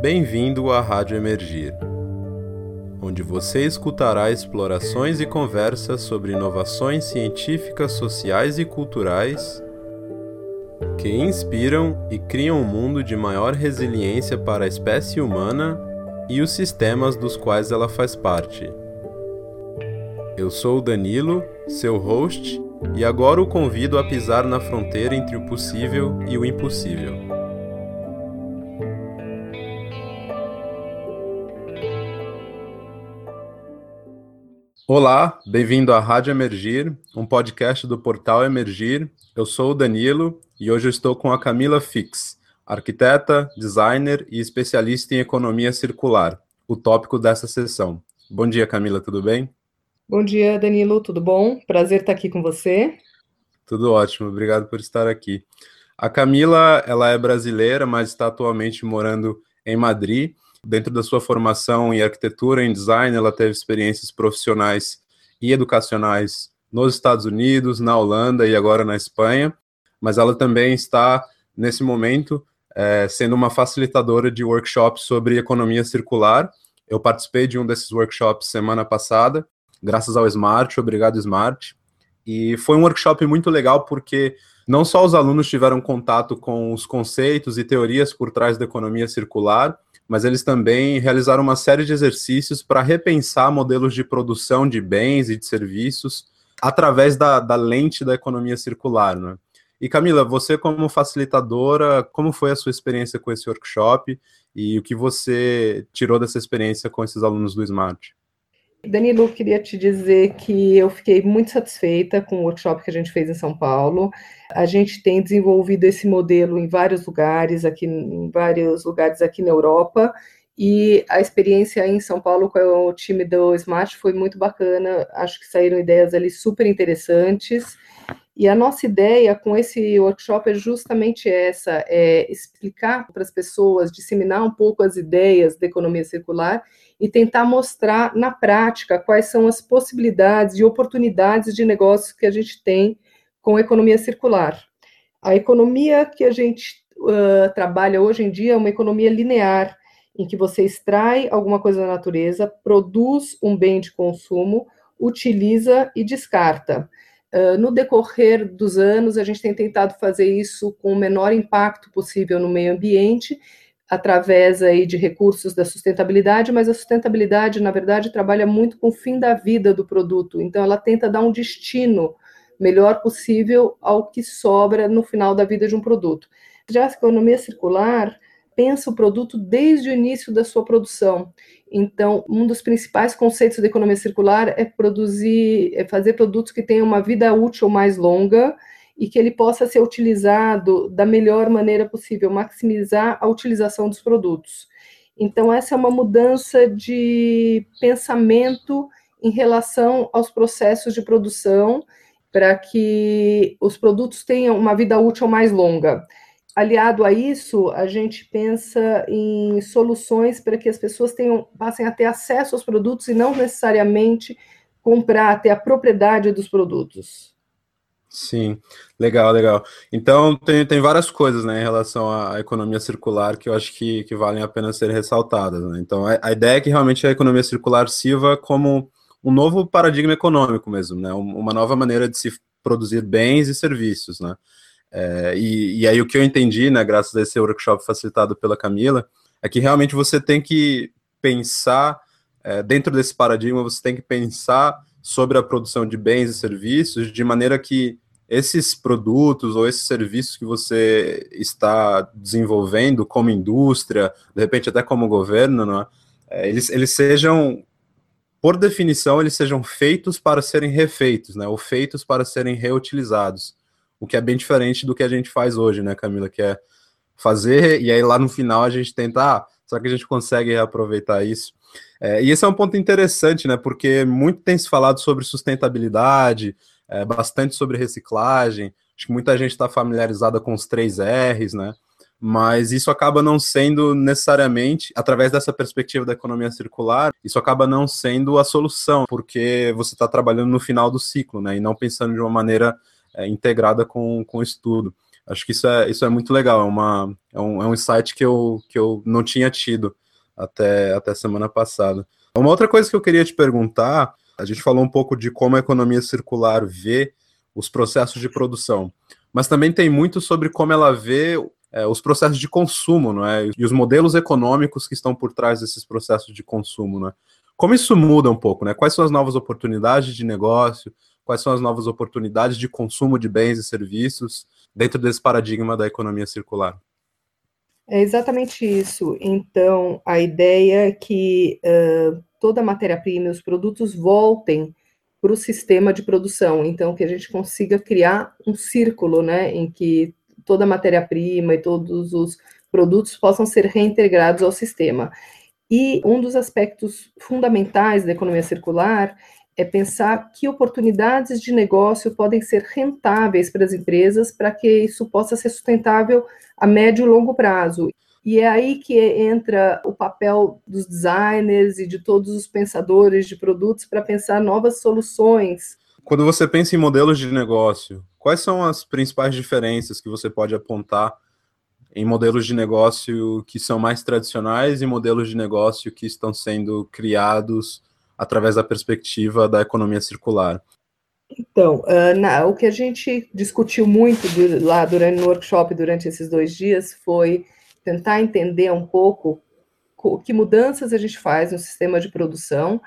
Bem-vindo à Rádio Emergir, onde você escutará explorações e conversas sobre inovações científicas, sociais e culturais que inspiram e criam um mundo de maior resiliência para a espécie humana e os sistemas dos quais ela faz parte. Eu sou o Danilo, seu host, e agora o convido a pisar na fronteira entre o possível e o impossível. Olá, bem-vindo à Rádio Emergir, um podcast do portal Emergir. Eu sou o Danilo e hoje eu estou com a Camila Fix, arquiteta, designer e especialista em economia circular, o tópico dessa sessão. Bom dia, Camila, tudo bem? Bom dia, Danilo, tudo bom? Prazer estar aqui com você. Tudo ótimo, obrigado por estar aqui. A Camila, ela é brasileira, mas está atualmente morando em Madrid Dentro da sua formação em arquitetura em design, ela teve experiências profissionais e educacionais nos Estados Unidos, na Holanda e agora na Espanha, mas ela também está, nesse momento, é, sendo uma facilitadora de workshops sobre economia circular. Eu participei de um desses workshops semana passada, graças ao Smart, obrigado Smart, e foi um workshop muito legal porque não só os alunos tiveram contato com os conceitos e teorias por trás da economia circular, mas eles também realizaram uma série de exercícios para repensar modelos de produção de bens e de serviços através da, da lente da economia circular. Né? E Camila, você como facilitadora, como foi a sua experiência com esse workshop e o que você tirou dessa experiência com esses alunos do Smart? Danilo, queria te dizer que eu fiquei muito satisfeita com o workshop que a gente fez em São Paulo. A gente tem desenvolvido esse modelo em vários lugares, aqui em vários lugares aqui na Europa, e a experiência em São Paulo com o time do Smart foi muito bacana. Acho que saíram ideias ali super interessantes. E a nossa ideia com esse workshop é justamente essa: é explicar para as pessoas, disseminar um pouco as ideias da economia circular e tentar mostrar na prática quais são as possibilidades e oportunidades de negócios que a gente tem com a economia circular. A economia que a gente uh, trabalha hoje em dia é uma economia linear, em que você extrai alguma coisa da natureza, produz um bem de consumo, utiliza e descarta. Uh, no decorrer dos anos, a gente tem tentado fazer isso com o menor impacto possível no meio ambiente através aí de recursos da sustentabilidade, mas a sustentabilidade, na verdade, trabalha muito com o fim da vida do produto. Então, ela tenta dar um destino melhor possível ao que sobra no final da vida de um produto. Já a economia circular pensa o produto desde o início da sua produção. Então, um dos principais conceitos da economia circular é produzir, é fazer produtos que tenham uma vida útil mais longa e que ele possa ser utilizado da melhor maneira possível, maximizar a utilização dos produtos. Então, essa é uma mudança de pensamento em relação aos processos de produção, para que os produtos tenham uma vida útil mais longa. Aliado a isso, a gente pensa em soluções para que as pessoas tenham, passem a ter acesso aos produtos e não necessariamente comprar, ter a propriedade dos produtos. Sim, legal, legal. Então, tem, tem várias coisas né, em relação à economia circular que eu acho que, que valem a pena ser ressaltadas. Né? Então, a, a, ideia é que realmente a economia circular sirva como um novo paradigma econômico mesmo, né? uma nova maneira de se produzir bens e serviços. Né? É, e, e aí, o que eu entendi, né, graças a esse workshop facilitado pela Camila, é que realmente você tem que pensar, é, dentro desse paradigma, você tem que pensar sobre a produção de bens e serviços, de maneira que esses produtos ou esses serviços que você está desenvolvendo como indústria, de repente até como governo, né, eles, eles sejam, por definição, eles sejam feitos para serem refeitos, né, ou feitos para serem reutilizados, o que é bem diferente do que a gente faz hoje, né, Camila, que é fazer e aí lá no final a gente tenta, ah, só que a gente consegue reaproveitar isso. É, e esse é um ponto interessante, né? Porque muito tem se falado sobre sustentabilidade, é, bastante sobre reciclagem. Acho que muita gente está familiarizada com os três R's, né? Mas isso acaba não sendo necessariamente, através dessa perspectiva da economia circular, isso acaba não sendo a solução, porque você está trabalhando no final do ciclo, né? E não pensando de uma maneira é, integrada com, com o estudo. Acho que isso é, isso é muito legal, é, uma, é, um, é um insight que eu, que eu não tinha tido até, até semana passada. Uma outra coisa que eu queria te perguntar, a gente falou um pouco de como a economia circular vê os processos de produção, mas também tem muito sobre como ela vê é, os processos de consumo, não é? E os modelos econômicos que estão por trás desses processos de consumo, não é? Como isso muda um pouco, né? Quais são as novas oportunidades de negócio? Quais são as novas oportunidades de consumo de bens e serviços dentro desse paradigma da economia circular? É exatamente isso. Então, a ideia é que uh, toda a matéria-prima e os produtos voltem para o sistema de produção. Então, que a gente consiga criar um círculo, né, em que toda a matéria-prima e todos os produtos possam ser reintegrados ao sistema. E um dos aspectos fundamentais da economia circular é pensar que oportunidades de negócio podem ser rentáveis para as empresas para que isso possa ser sustentável a médio e longo prazo. E é aí que entra o papel dos designers e de todos os pensadores de produtos para pensar novas soluções. Quando você pensa em modelos de negócio, quais são as principais diferenças que você pode apontar em modelos de negócio que são mais tradicionais e modelos de negócio que estão sendo criados através da perspectiva da economia circular? Então, na, o que a gente discutiu muito lá durante no workshop durante esses dois dias foi tentar entender um pouco que mudanças a gente faz no sistema de produção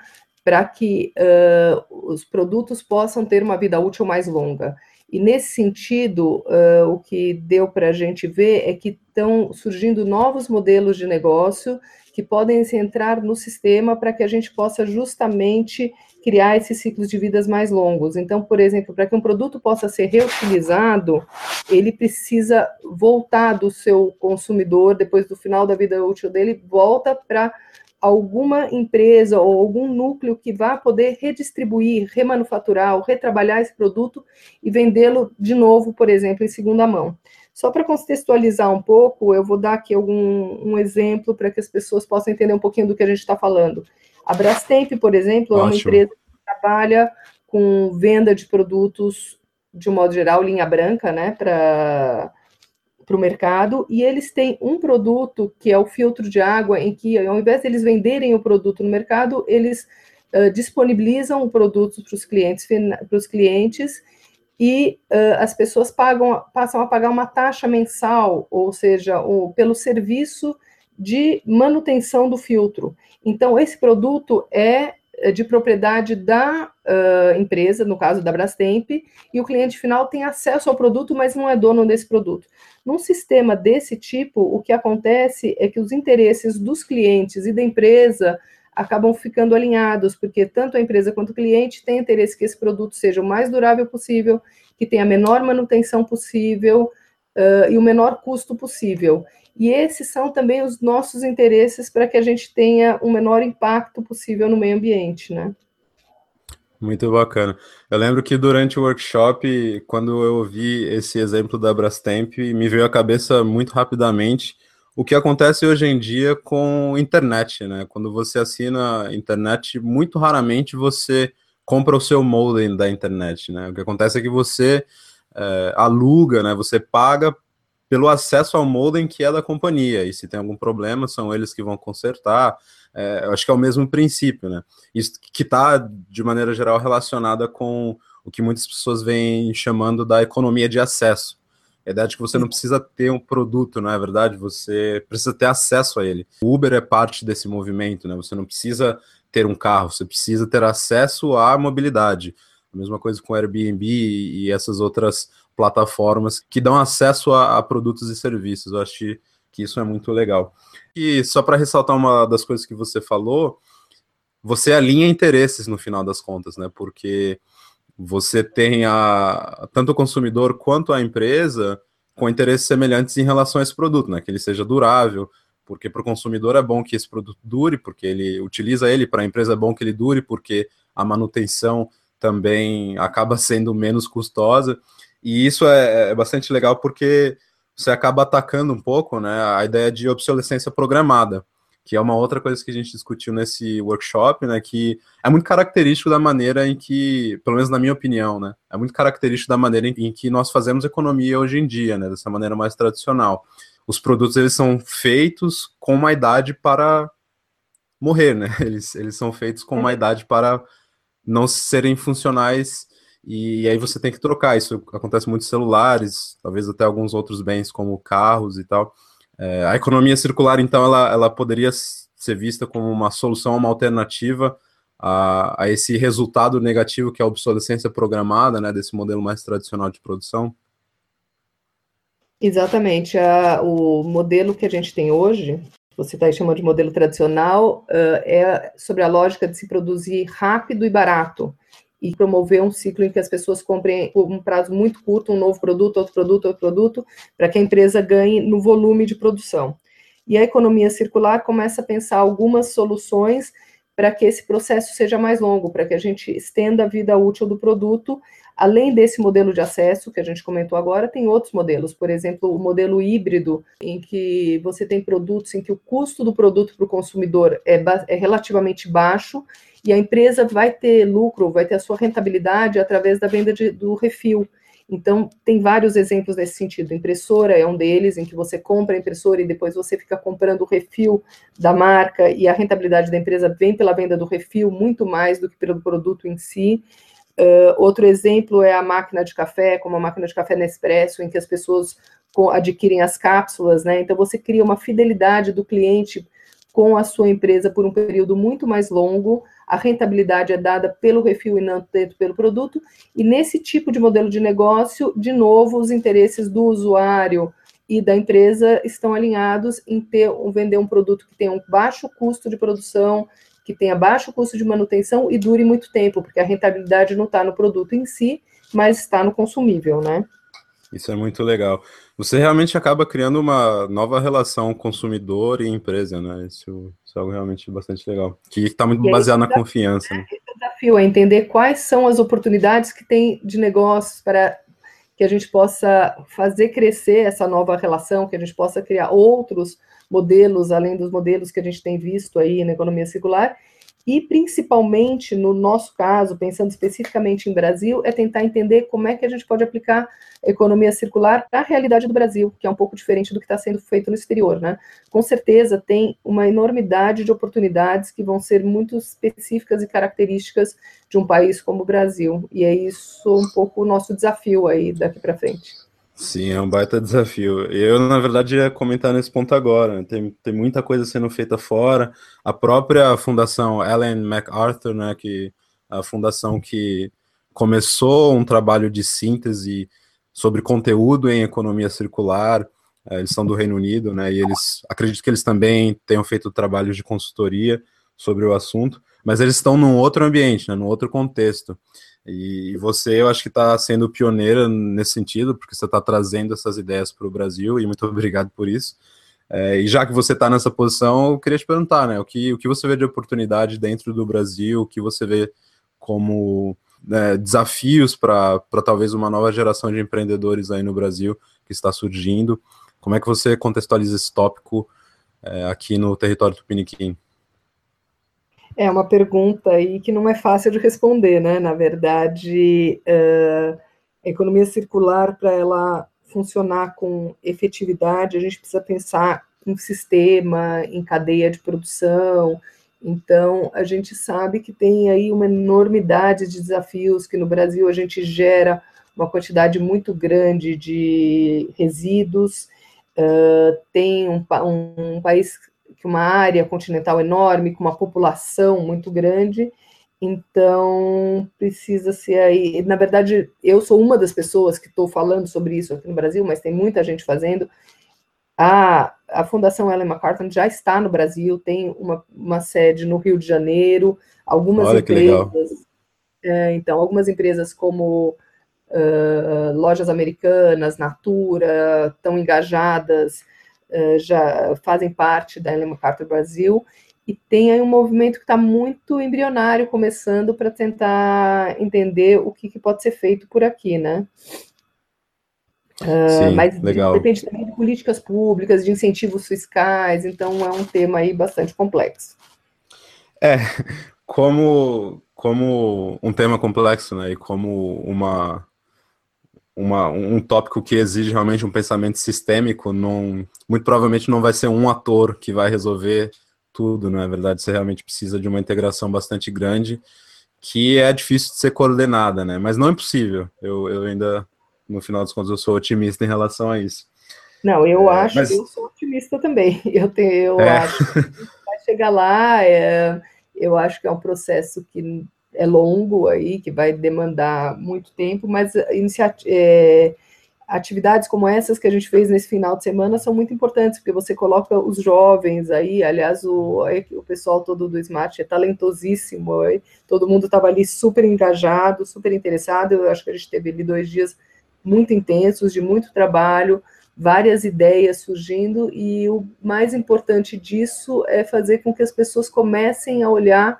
para que uh, os produtos possam ter uma vida útil mais longa. E nesse sentido, uh, o que deu para a gente ver é que estão surgindo novos modelos de negócio que podem entrar no sistema para que a gente possa justamente criar esses ciclos de vidas mais longos. Então, por exemplo, para que um produto possa ser reutilizado, ele precisa voltar do seu consumidor, depois do final da vida útil dele, volta para alguma empresa ou algum núcleo que vá poder redistribuir, remanufaturar ou retrabalhar esse produto e vendê-lo de novo, por exemplo, em segunda mão. Só para contextualizar um pouco, eu vou dar aqui algum um exemplo para que as pessoas possam entender um pouquinho do que a gente está falando. A Brastemp, por exemplo, Ótimo. é uma empresa que trabalha com venda de produtos, de um modo geral, linha branca, né, para para o mercado, e eles têm um produto que é o filtro de água, em que, ao invés de eles venderem o produto no mercado, eles uh, disponibilizam o produto para os clientes, para os clientes e uh, as pessoas pagam, passam a pagar uma taxa mensal, ou seja, o, pelo serviço de manutenção do filtro. Então, esse produto é de propriedade da uh, empresa, no caso da Brastemp, e o cliente final tem acesso ao produto, mas não é dono desse produto. Num sistema desse tipo, o que acontece é que os interesses dos clientes e da empresa acabam ficando alinhados, porque tanto a empresa quanto o cliente têm interesse que esse produto seja o mais durável possível, que tenha a menor manutenção possível uh, e o menor custo possível. E esses são também os nossos interesses para que a gente tenha o menor impacto possível no meio ambiente, né? Muito bacana. Eu lembro que durante o workshop, quando eu ouvi esse exemplo da Brastemp, me veio à cabeça muito rapidamente o que acontece hoje em dia com internet, né? Quando você assina internet, muito raramente você compra o seu modem da internet, né? O que acontece é que você é, aluga, né? Você paga pelo acesso ao modem que é da companhia, e se tem algum problema, são eles que vão consertar. É, eu acho que é o mesmo princípio, né? Isso que está, de maneira geral, relacionada com o que muitas pessoas vêm chamando da economia de acesso. A ideia de que você não precisa ter um produto, não é verdade? Você precisa ter acesso a ele. O Uber é parte desse movimento, né? Você não precisa ter um carro, você precisa ter acesso à mobilidade. A mesma coisa com o Airbnb e essas outras plataformas que dão acesso a, a produtos e serviços. Eu acho que isso é muito legal. E só para ressaltar uma das coisas que você falou, você alinha interesses no final das contas, né? Porque você tem a, tanto o consumidor quanto a empresa com interesses semelhantes em relação a esse produto, né? Que ele seja durável, porque para o consumidor é bom que esse produto dure, porque ele utiliza ele, para a empresa é bom que ele dure, porque a manutenção também acaba sendo menos custosa. E isso é, é bastante legal porque você acaba atacando um pouco né, a ideia de obsolescência programada. que é uma outra coisa que a gente discutiu nesse workshop, né, que é muito característico da maneira em que, pelo menos na minha opinião, né, é muito característico da maneira em, em que nós fazemos economia hoje em dia, né, dessa maneira mais tradicional. Os produtos eles são feitos com uma idade para morrer, né? Eles, eles são feitos com uma uhum. idade para não serem funcionais e aí você tem que trocar. Isso acontece muito em celulares, talvez até alguns outros bens como carros e tal. É, a economia circular, então, ela, ela poderia ser vista como uma solução, uma alternativa a, a esse resultado negativo que é a obsolescência programada, né, desse modelo mais tradicional de produção? Exatamente. A, o modelo que a gente tem hoje, você está chamando de modelo tradicional, uh, é sobre a lógica de se produzir rápido e barato e promover um ciclo em que as pessoas comprem por um prazo muito curto um novo produto, outro produto, outro produto, para que a empresa ganhe no volume de produção. E a economia circular começa a pensar algumas soluções para que esse processo seja mais longo, para que a gente estenda a vida útil do produto. Além desse modelo de acesso que a gente comentou agora, tem outros modelos, por exemplo, o modelo híbrido, em que você tem produtos em que o custo do produto para o consumidor é, é relativamente baixo e a empresa vai ter lucro, vai ter a sua rentabilidade através da venda de, do refil. Então, tem vários exemplos nesse sentido. Impressora é um deles, em que você compra a impressora e depois você fica comprando o refil da marca e a rentabilidade da empresa vem pela venda do refil muito mais do que pelo produto em si. Uh, outro exemplo é a máquina de café, como a máquina de café Nespresso, em que as pessoas adquirem as cápsulas, né? Então, você cria uma fidelidade do cliente com a sua empresa por um período muito mais longo, a rentabilidade é dada pelo refil e não tanto pelo produto, e nesse tipo de modelo de negócio, de novo, os interesses do usuário e da empresa estão alinhados em ter, vender um produto que tenha um baixo custo de produção, que tenha baixo custo de manutenção e dure muito tempo, porque a rentabilidade não está no produto em si, mas está no consumível, né? Isso é muito legal. Você realmente acaba criando uma nova relação consumidor e empresa, né? Isso, isso é algo realmente bastante legal. Que está muito baseado na confiança. Né? O desafio é entender quais são as oportunidades que tem de negócios para que a gente possa fazer crescer essa nova relação, que a gente possa criar outros modelos, além dos modelos que a gente tem visto aí na economia circular, e principalmente no nosso caso, pensando especificamente em Brasil, é tentar entender como é que a gente pode aplicar economia circular a realidade do Brasil, que é um pouco diferente do que está sendo feito no exterior, né? Com certeza tem uma enormidade de oportunidades que vão ser muito específicas e características de um país como o Brasil, e é isso um pouco o nosso desafio aí daqui para frente. Sim, é um baita desafio. Eu, na verdade, ia comentar nesse ponto agora. Né? Tem, tem muita coisa sendo feita fora. A própria fundação Ellen MacArthur, né, que a fundação que começou um trabalho de síntese sobre conteúdo em economia circular. É, eles são do Reino Unido, né? E eles acredito que eles também tenham feito trabalhos de consultoria sobre o assunto, mas eles estão num outro ambiente, né, num outro contexto. E você, eu acho que está sendo pioneira nesse sentido, porque você está trazendo essas ideias para o Brasil, e muito obrigado por isso. É, e já que você está nessa posição, eu queria te perguntar, né, o que, o que você vê de oportunidade dentro do Brasil, o que você vê como né, desafios para talvez uma nova geração de empreendedores aí no Brasil que está surgindo. Como é que você contextualiza esse tópico é, aqui no território tupiniquim? É uma pergunta aí que não é fácil de responder, né? Na verdade, uh, a economia circular, para ela funcionar com efetividade, a gente precisa pensar em sistema, em cadeia de produção. Então, a gente sabe que tem aí uma enormidade de desafios, que no Brasil a gente gera uma quantidade muito grande de resíduos, uh, tem um, um, um país que uma área continental enorme, com uma população muito grande, então precisa ser aí. Na verdade, eu sou uma das pessoas que estou falando sobre isso aqui no Brasil, mas tem muita gente fazendo. A, a Fundação Ellen MacArthur já está no Brasil, tem uma, uma sede no Rio de Janeiro, algumas Olha, empresas. É, então, algumas empresas como uh, lojas americanas, Natura, estão engajadas eh, já fazem parte da Ellen MacArthur Brasil, e tem aí um movimento que está muito embrionário começando para tentar entender o que, que, pode ser feito por aqui, né? Uh, mas legal. depende também de políticas públicas, de incentivos fiscais, então é um tema aí bastante complexo. É, como, como um tema complexo, né, e como uma, uma, um tópico que exige realmente um pensamento sistêmico, não, muito provavelmente não vai ser um ator que vai resolver tudo, não é verdade? Você realmente precisa de uma integração bastante grande, que é difícil de ser coordenada, né? Mas não é impossível. Eu, eu ainda, no final das contas, eu sou otimista em relação a isso. Não, eu é, acho, mas... eu sou otimista também. Eu, tenho, eu é. acho que vai chegar lá. É, eu acho que é um processo que é longo aí, que vai demandar muito tempo, mas é, atividades como essas que a gente fez nesse final de semana são muito importantes, porque você coloca os jovens aí, aliás, o, o pessoal todo do Smart é talentosíssimo, aí, todo mundo estava ali super engajado, super interessado, eu acho que a gente teve ali dois dias muito intensos, de muito trabalho, várias ideias surgindo, e o mais importante disso é fazer com que as pessoas comecem a olhar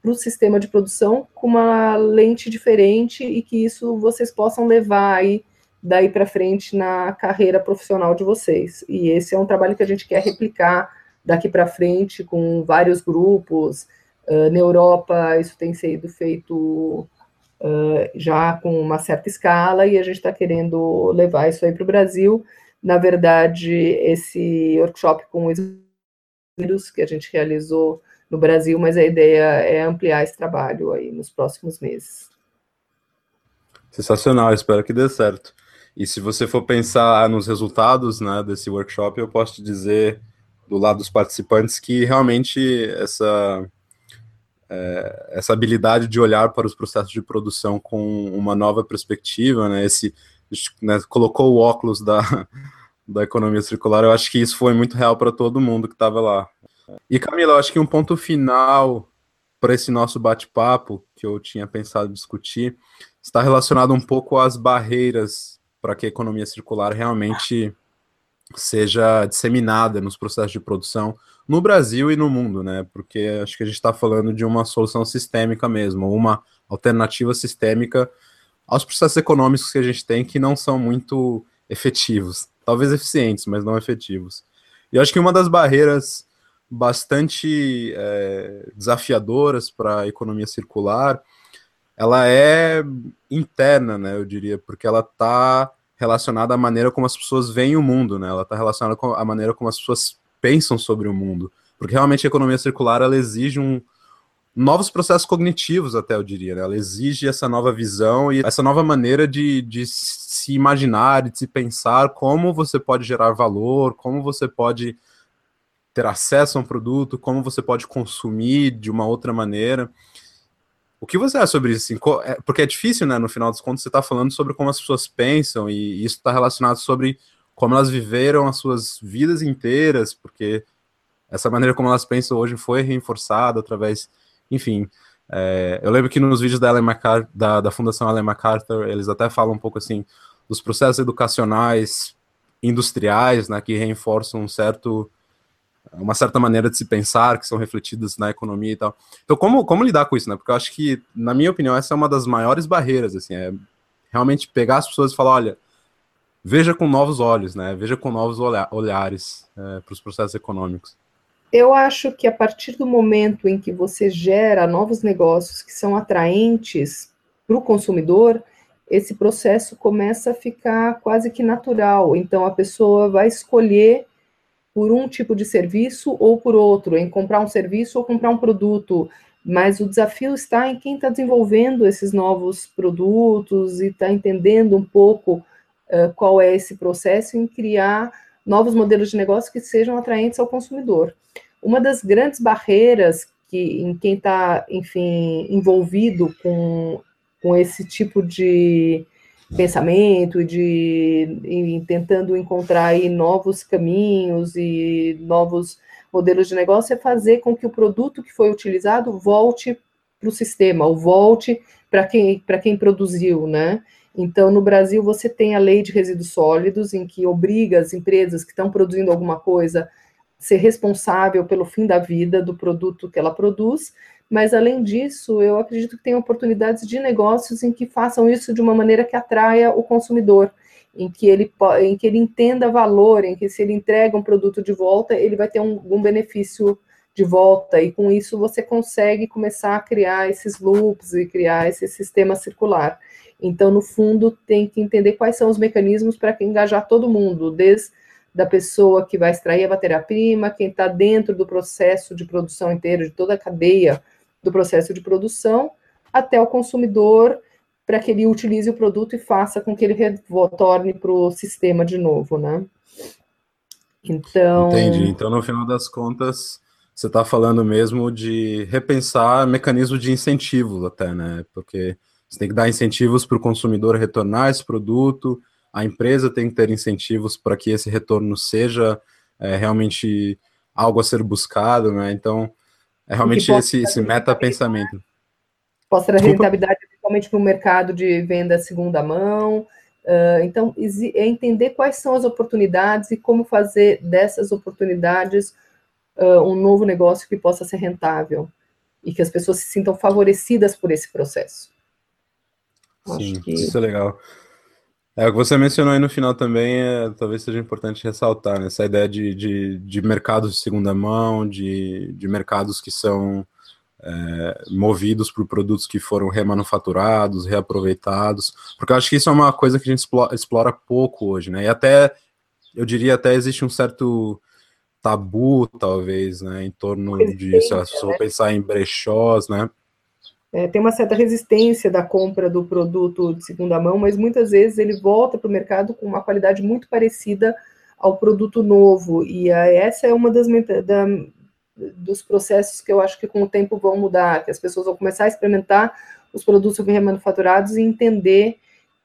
para o sistema de produção com uma lente diferente e que isso vocês possam levar aí daí para frente na carreira profissional de vocês. E esse é um trabalho que a gente quer replicar daqui para frente com vários grupos. Uh, na Europa, isso tem sido feito uh, já com uma certa escala e a gente está querendo levar isso aí para o Brasil. Na verdade, esse workshop com os que a gente realizou no Brasil, mas a ideia é ampliar esse trabalho aí nos próximos meses. Sensacional, espero que dê certo. E se você for pensar nos resultados né, desse workshop, eu posso te dizer, do lado dos participantes, que realmente essa, é, essa habilidade de olhar para os processos de produção com uma nova perspectiva, né, esse, né, colocou o óculos da, da economia circular, eu acho que isso foi muito real para todo mundo que estava lá. E Camila, acho que um ponto final para esse nosso bate-papo, que eu tinha pensado discutir, está relacionado um pouco às barreiras para que a economia circular realmente seja disseminada nos processos de produção no Brasil e no mundo, né? Porque acho que a gente está falando de uma solução sistêmica mesmo, uma alternativa sistêmica aos processos econômicos que a gente tem que não são muito efetivos, talvez eficientes, mas não efetivos. E acho que uma das barreiras bastante é, desafiadoras para a economia circular ela é interna, né, eu diria, porque ela está relacionada à maneira como as pessoas veem o mundo, né? Ela está relacionada com a maneira como as pessoas pensam sobre o mundo, porque realmente a economia circular ela exige um novos processos cognitivos, até eu diria, né? Ela exige essa nova visão e essa nova maneira de, de se imaginar, de se pensar como você pode gerar valor, como você pode ter acesso a um produto, como você pode consumir de uma outra maneira. O que você acha sobre isso? Assim, é, porque é difícil, né? No final dos contos, você está falando sobre como as pessoas pensam, e isso está relacionado sobre como elas viveram as suas vidas inteiras, porque essa maneira como elas pensam hoje foi reforçada através, enfim. É, eu lembro que nos vídeos da, MacArthur, da, da Fundação Ellen MacArthur, eles até falam um pouco assim dos processos educacionais industriais, né, que reforçam um certo uma certa maneira de se pensar, que são refletidas na economia e tal. Então, como, como lidar com isso, né? Porque eu acho que, na minha opinião, essa é uma das maiores barreiras, assim, é realmente pegar as pessoas e falar, olha, veja com novos olhos, né? Veja com novos olha olhares é, para os processos econômicos. Eu acho que a partir do momento em que você gera novos negócios que são atraentes para o consumidor, esse processo começa a ficar quase que natural. Então, a pessoa vai escolher por um tipo de serviço ou por outro, em comprar um serviço ou comprar um produto. Mas o desafio está em quem está desenvolvendo esses novos produtos e está entendendo um pouco uh, qual é esse processo em criar novos modelos de negócio que sejam atraentes ao consumidor. Uma das grandes barreiras que em quem está, enfim, envolvido com, com esse tipo de pensamento de e tentando encontrar novos caminhos e novos modelos de negócio é fazer com que o produto que foi utilizado volte para o sistema, ou volte para quem, para quem produziu, né? Então, no Brasil, você tem a lei de resíduos sólidos, em que obriga as empresas que estão produzindo alguma coisa a ser responsável pelo fim da vida do produto que ela produz, mas além disso, eu acredito que tem oportunidades de negócios em que façam isso de uma maneira que atraia o consumidor. em que ele, em que ele entenda valor, em que se ele entrega um produto de volta, ele vai ter um, um benefício de volta, e com isso você consegue começar a criar esses loops e criar esse sistema circular. Então, no fundo, tem que entender quais são os mecanismos para engajar todo mundo, desde da pessoa que vai extrair a matéria-prima, quem está dentro do processo de produção inteiro, de toda a cadeia do processo de produção, até o consumidor, para que ele utilize o produto e faça com que ele retorne para o sistema de novo, né? Então. Entendi. Então, no final das contas, você está falando mesmo de repensar mecanismo de incentivos até, né? Porque você tem que dar incentivos para o consumidor retornar esse produto, a empresa tem que ter incentivos para que esse retorno seja é, realmente algo a ser buscado, né? Então, é realmente esse, esse meta-pensamento. Possa trazer rentabilidade principalmente para o mercado de venda segunda mão. Uh, então, é entender quais são as oportunidades e como fazer dessas oportunidades uh, um novo negócio que possa ser rentável e que as pessoas se sintam favorecidas por esse processo. Sim, que... isso é legal. É, o que você mencionou aí no final também, é, talvez seja importante ressaltar, né? essa ideia de, de, de mercados de segunda mão, de, de mercados que são é, movidos por produtos que foram remanufaturados, reaproveitados, porque eu acho que isso é uma coisa que a gente explora, explora pouco hoje, né? E até, eu diria, até existe um certo tabu, talvez, né, em torno de, se eu vou pensar em brechós, né? É, tem uma certa resistência da compra do produto de segunda mão, mas muitas vezes ele volta para o mercado com uma qualidade muito parecida ao produto novo. E a, essa é uma das da, dos processos que eu acho que com o tempo vão mudar, que as pessoas vão começar a experimentar os produtos remanufaturados e entender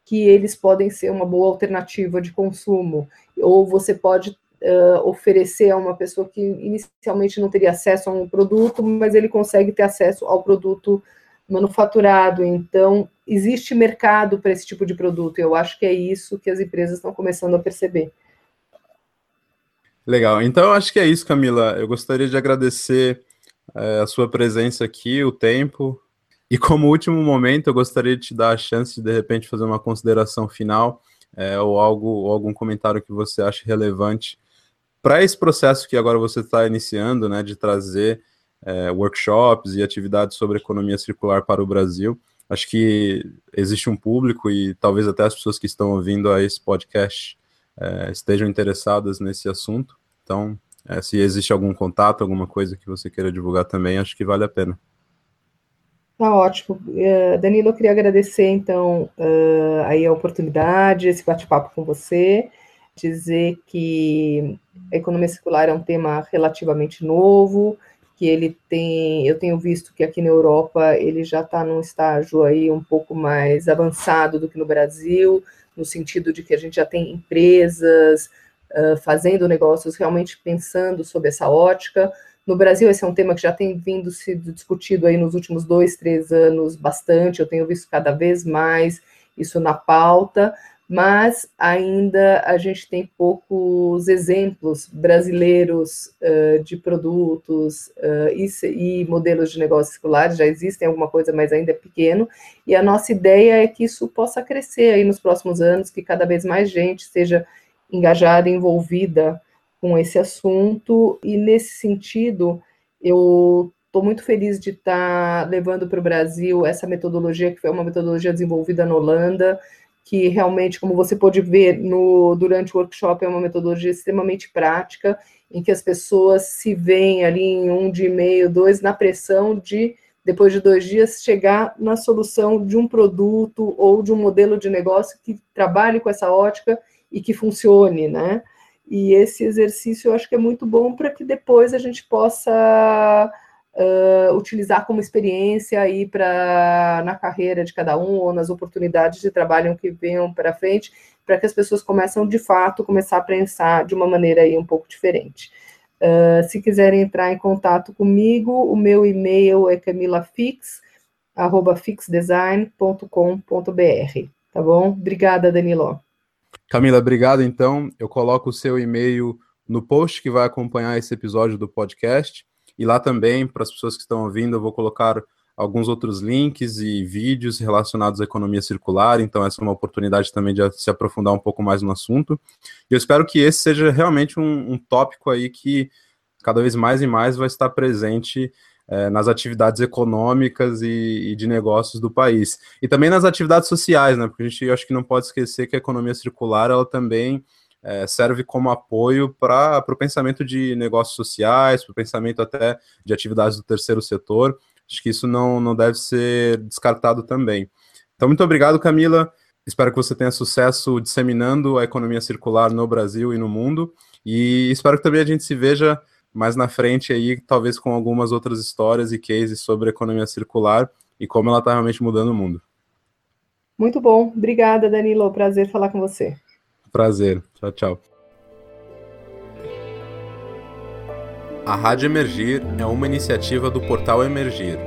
que eles podem ser uma boa alternativa de consumo. Ou você pode uh, oferecer a uma pessoa que inicialmente não teria acesso a um produto, mas ele consegue ter acesso ao produto manufaturado. Então, existe mercado para esse tipo de produto. Eu acho que é isso que as empresas estão começando a perceber. Legal. Então, acho que é isso, Camila. Eu gostaria de agradecer é, a sua presença aqui, o tempo. E como último momento, eu gostaria de te dar a chance de, de repente, fazer uma consideração final é, ou, algo, ou algum comentário que você ache relevante para esse processo que agora você está iniciando, né, de trazer é, workshops e atividades sobre economia circular para o Brasil. Acho que existe um público e talvez até as pessoas que estão ouvindo a esse podcast é, estejam interessadas nesse assunto. Então, é, se existe algum contato, alguma coisa que você queira divulgar também, acho que vale a pena. Tá ótimo. Uh, Danilo, eu queria agradecer, então, uh, aí a oportunidade, esse bate-papo com você, dizer que a economia circular é um tema relativamente novo, que ele tem, eu tenho visto que aqui na Europa ele já está num estágio aí um pouco mais avançado do que no Brasil, no sentido de que a gente já tem empresas uh, fazendo negócios realmente pensando sobre essa ótica. No Brasil, esse é um tema que já tem vindo sido discutido aí nos últimos dois, três anos bastante, eu tenho visto cada vez mais isso na pauta, mas ainda a gente tem poucos exemplos brasileiros uh, de produtos uh, e, e, modelos de negócios circulares, já existem alguma coisa, mas ainda é pequeno, e a nossa ideia é que isso possa crescer aí nos próximos anos, que cada vez mais gente seja engajada, envolvida com esse assunto, e nesse sentido, eu estou muito feliz de estar tá levando para o Brasil essa metodologia, que foi uma metodologia desenvolvida na Holanda, que realmente, como você pode ver no, durante o workshop, é uma metodologia extremamente prática, em que as pessoas se veem ali em um dia e meio, dois, na pressão de, depois de dois dias, chegar na solução de um produto ou de um modelo de negócio que trabalhe com essa ótica e que funcione, né? E esse exercício eu acho que é muito bom para que depois a gente possa uh, utilizar como experiência aí para na carreira de cada um ou nas oportunidades de trabalho que venham para frente, para que as pessoas começam de fato começar a pensar de uma maneira aí um pouco diferente. Uh, se quiserem entrar em contato comigo, o meu e-mail é camilafix@fixdesign.com.br, tá bom? Obrigada, Danilo. Camila, obrigado. Então, eu coloco o seu e-mail no post que vai acompanhar esse episódio do podcast. E lá também, para as pessoas que estão ouvindo, eu vou colocar alguns outros links e vídeos relacionados à economia circular, então essa é uma oportunidade também de se aprofundar um pouco mais no assunto. E eu espero que esse seja realmente um, um tópico aí que cada vez mais e mais vai estar presente é, nas atividades econômicas e, e, de negócios do país. E também nas atividades sociais, né? Porque a gente acho que não pode esquecer que a economia circular ela também é, serve como apoio para o pensamento de negócios sociais, para o pensamento até de atividades do terceiro setor. Acho que isso não, não deve ser descartado também. Então, muito obrigado, Camila. Espero que você tenha sucesso disseminando a economia circular no Brasil e no mundo. E espero que também a gente se veja mais na frente aí, talvez com algumas outras histórias e cases sobre economia circular e como ela está realmente mudando o mundo. Muito bom. Obrigada, Danilo. Prazer falar com você. Prazer. Tchau, tchau. A Rádio Emergir é uma iniciativa do Portal Emergir,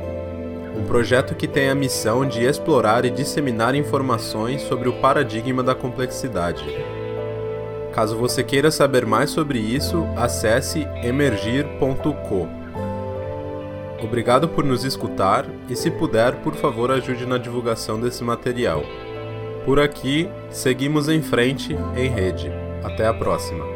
um projeto que tem a missão de explorar e disseminar informações sobre o paradigma da complexidade. Caso você queira saber mais sobre isso, acesse emergir.co. Obrigado por nos escutar e, se puder, por favor, ajude na divulgação desse material. Por aqui, seguimos em frente, em rede. Até a próxima!